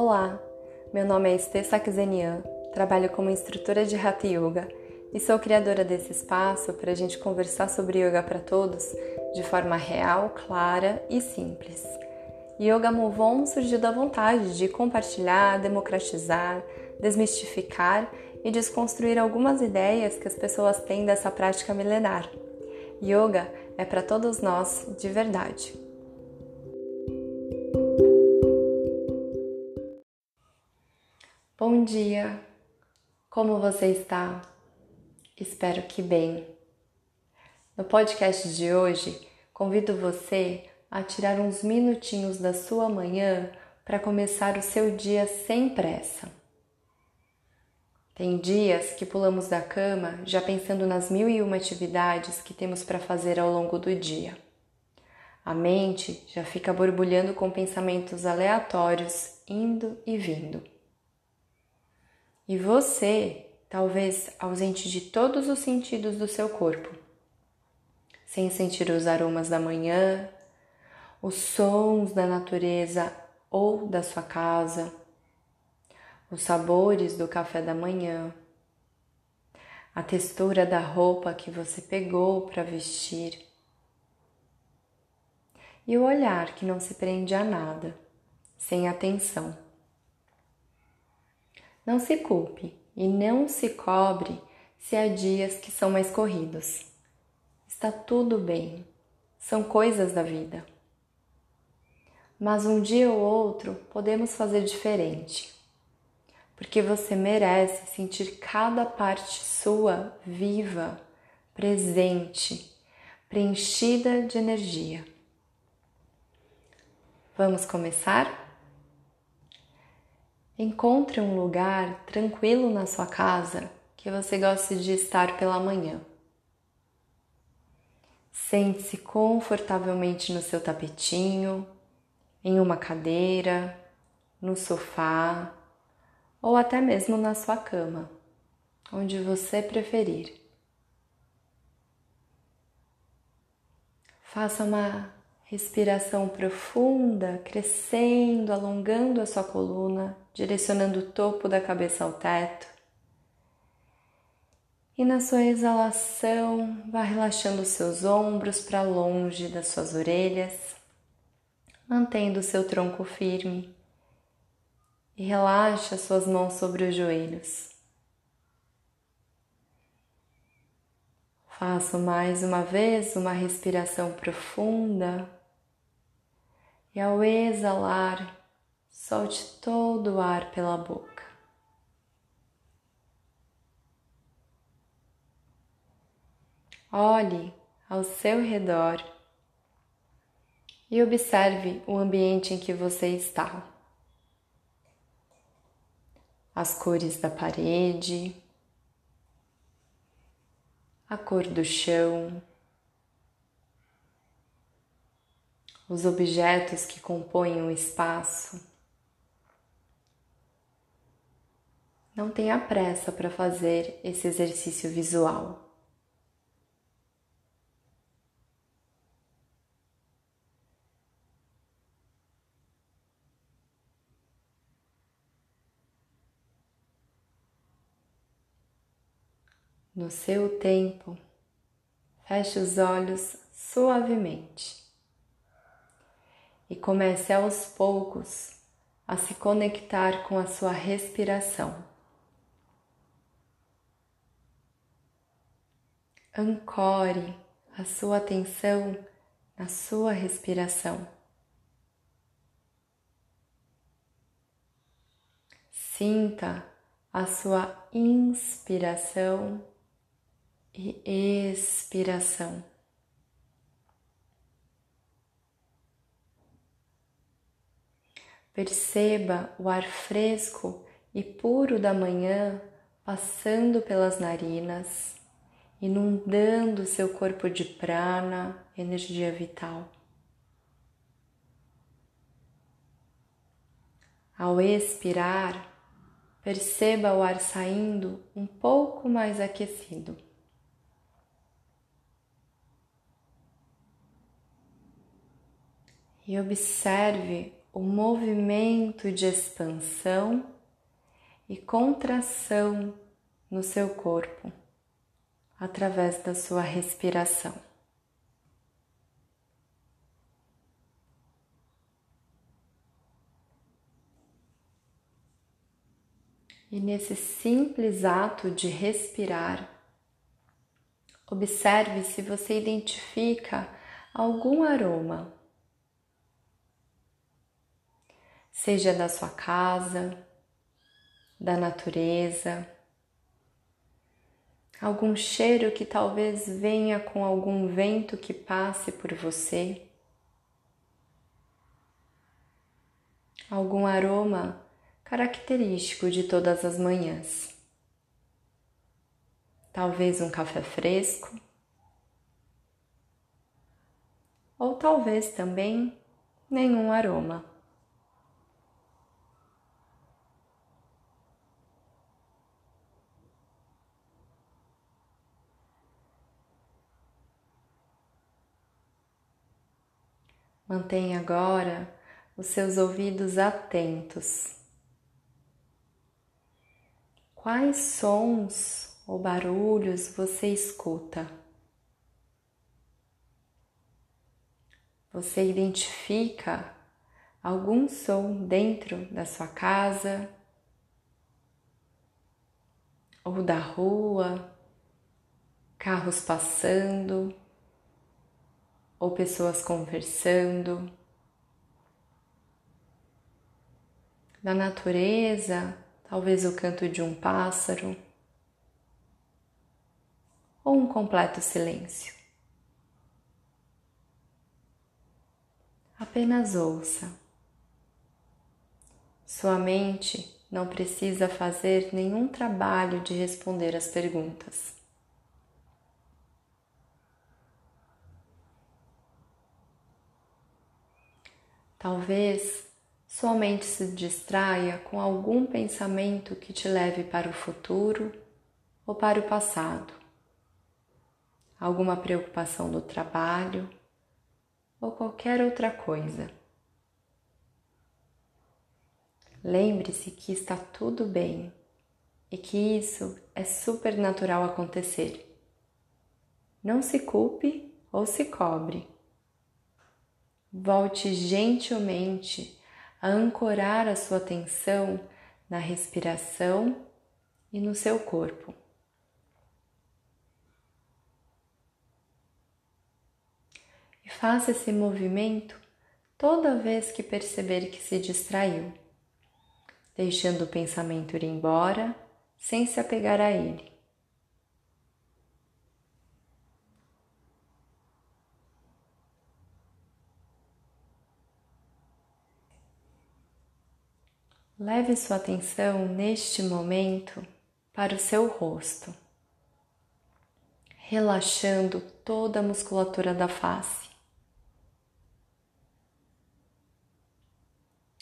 Olá, meu nome é Estê Sakzenian, trabalho como instrutora de Hatha Yoga e sou criadora desse espaço para a gente conversar sobre yoga para todos de forma real, clara e simples. Yoga Move On surgiu da vontade de compartilhar, democratizar, desmistificar e desconstruir algumas ideias que as pessoas têm dessa prática milenar. Yoga é para todos nós de verdade. Dia, como você está? Espero que bem. No podcast de hoje, convido você a tirar uns minutinhos da sua manhã para começar o seu dia sem pressa. Tem dias que pulamos da cama já pensando nas mil e uma atividades que temos para fazer ao longo do dia. A mente já fica borbulhando com pensamentos aleatórios indo e vindo. E você, talvez ausente de todos os sentidos do seu corpo, sem sentir os aromas da manhã, os sons da natureza ou da sua casa os sabores do café da manhã, a textura da roupa que você pegou para vestir e o olhar que não se prende a nada, sem atenção. Não se culpe e não se cobre se há dias que são mais corridos. Está tudo bem, são coisas da vida. Mas um dia ou outro podemos fazer diferente porque você merece sentir cada parte sua viva, presente, preenchida de energia. Vamos começar? Encontre um lugar tranquilo na sua casa que você goste de estar pela manhã. Sente-se confortavelmente no seu tapetinho, em uma cadeira, no sofá ou até mesmo na sua cama, onde você preferir. Faça uma respiração profunda, crescendo, alongando a sua coluna, direcionando o topo da cabeça ao teto. E na sua exalação, vá relaxando os seus ombros para longe das suas orelhas, mantendo o seu tronco firme e relaxe as suas mãos sobre os joelhos. Faça mais uma vez uma respiração profunda e ao exalar, solte todo o ar pela boca. Olhe ao seu redor e observe o ambiente em que você está as cores da parede, a cor do chão, os objetos que compõem o espaço. Não tenha pressa para fazer esse exercício visual. No seu tempo, feche os olhos suavemente e comece aos poucos a se conectar com a sua respiração. Ancore a sua atenção na sua respiração. Sinta a sua inspiração e expiração. Perceba o ar fresco e puro da manhã passando pelas narinas, inundando seu corpo de prana, energia vital. Ao expirar, perceba o ar saindo um pouco mais aquecido. e observe o movimento de expansão e contração no seu corpo através da sua respiração. E nesse simples ato de respirar, observe se você identifica algum aroma, seja da sua casa, da natureza, algum cheiro que talvez venha com algum vento que passe por você, algum aroma característico de todas as manhãs. Talvez um café fresco, ou talvez também nenhum aroma. Mantenha agora os seus ouvidos atentos Quais sons ou barulhos você escuta? Você identifica algum som dentro da sua casa ou da rua, carros passando ou pessoas conversando, da natureza talvez o canto de um pássaro ou um completo silêncio. Apenas ouça. Sua mente não precisa fazer nenhum trabalho de responder as perguntas. Talvez sua mente se distraia com algum pensamento que te leve para o futuro ou para o passado, alguma preocupação do trabalho ou qualquer outra coisa. Lembre-se que está tudo bem e que isso é super natural acontecer. Não se culpe ou se cobre. Volte gentilmente a ancorar a sua atenção na respiração e no seu corpo. E faça esse movimento toda vez que perceber que se distraiu, deixando o pensamento ir embora sem se apegar a ele. Leve sua atenção neste momento para o seu rosto, relaxando toda a musculatura da face.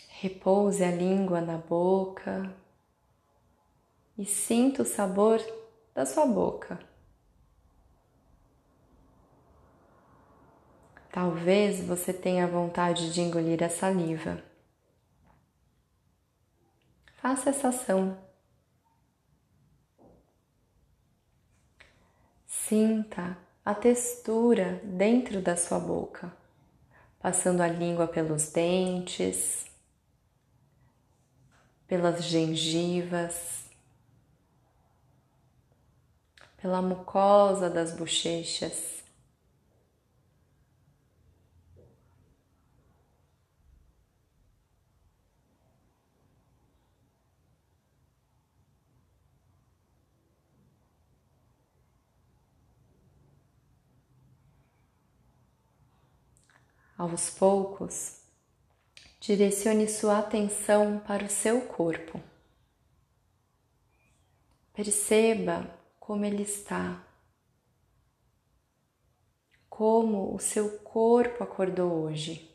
Repouse a língua na boca e sinta o sabor da sua boca. Talvez você tenha vontade de engolir a saliva. Essa ação. Sinta a textura dentro da sua boca, passando a língua pelos dentes, pelas gengivas, pela mucosa das bochechas. Aos poucos, direcione sua atenção para o seu corpo. Perceba como ele está, como o seu corpo acordou hoje.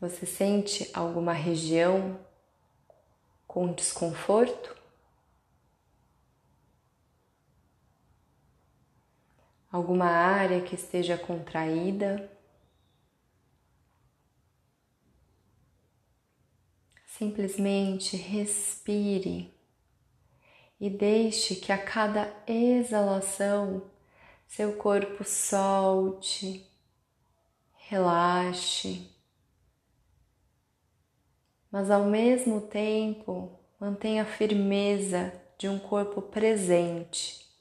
Você sente alguma região com desconforto? Alguma área que esteja contraída. Simplesmente respire e deixe que a cada exalação seu corpo solte, relaxe, mas ao mesmo tempo mantenha a firmeza de um corpo presente.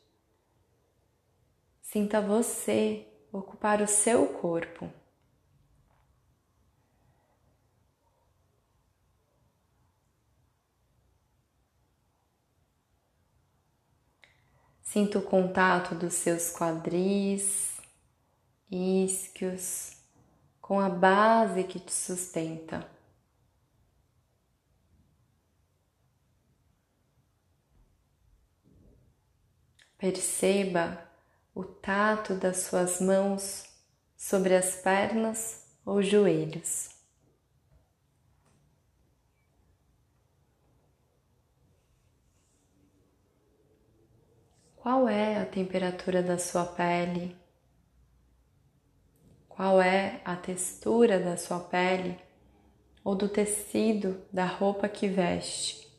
Sinta você ocupar o seu corpo. Sinta o contato dos seus quadris, isquios, com a base que te sustenta. Perceba o tato das suas mãos sobre as pernas ou joelhos. Qual é a temperatura da sua pele? Qual é a textura da sua pele ou do tecido da roupa que veste?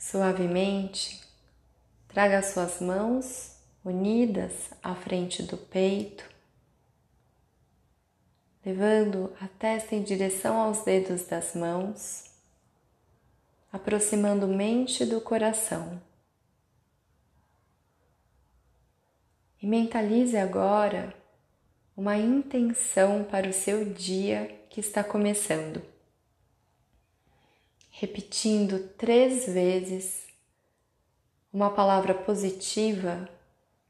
Suavemente, traga suas mãos unidas à frente do peito levando a testa em direção aos dedos das mãos, aproximando mente do coração. E mentalize agora uma intenção para o seu dia que está começando. Repetindo três vezes uma palavra positiva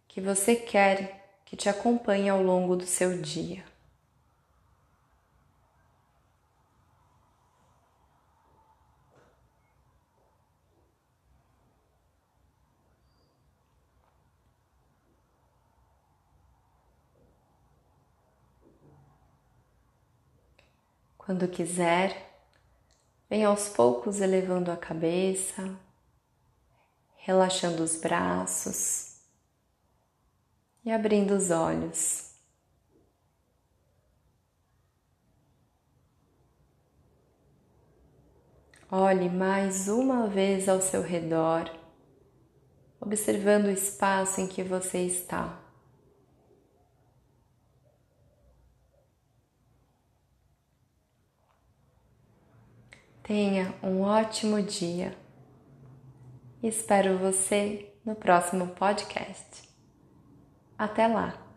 que você quer que te acompanhe ao longo do seu dia. Quando quiser, vem aos poucos elevando a cabeça, relaxando os braços e abrindo os olhos. Olhe mais uma vez ao seu redor, observando o espaço em que você está. Tenha um ótimo dia. Espero você no próximo podcast. Até lá!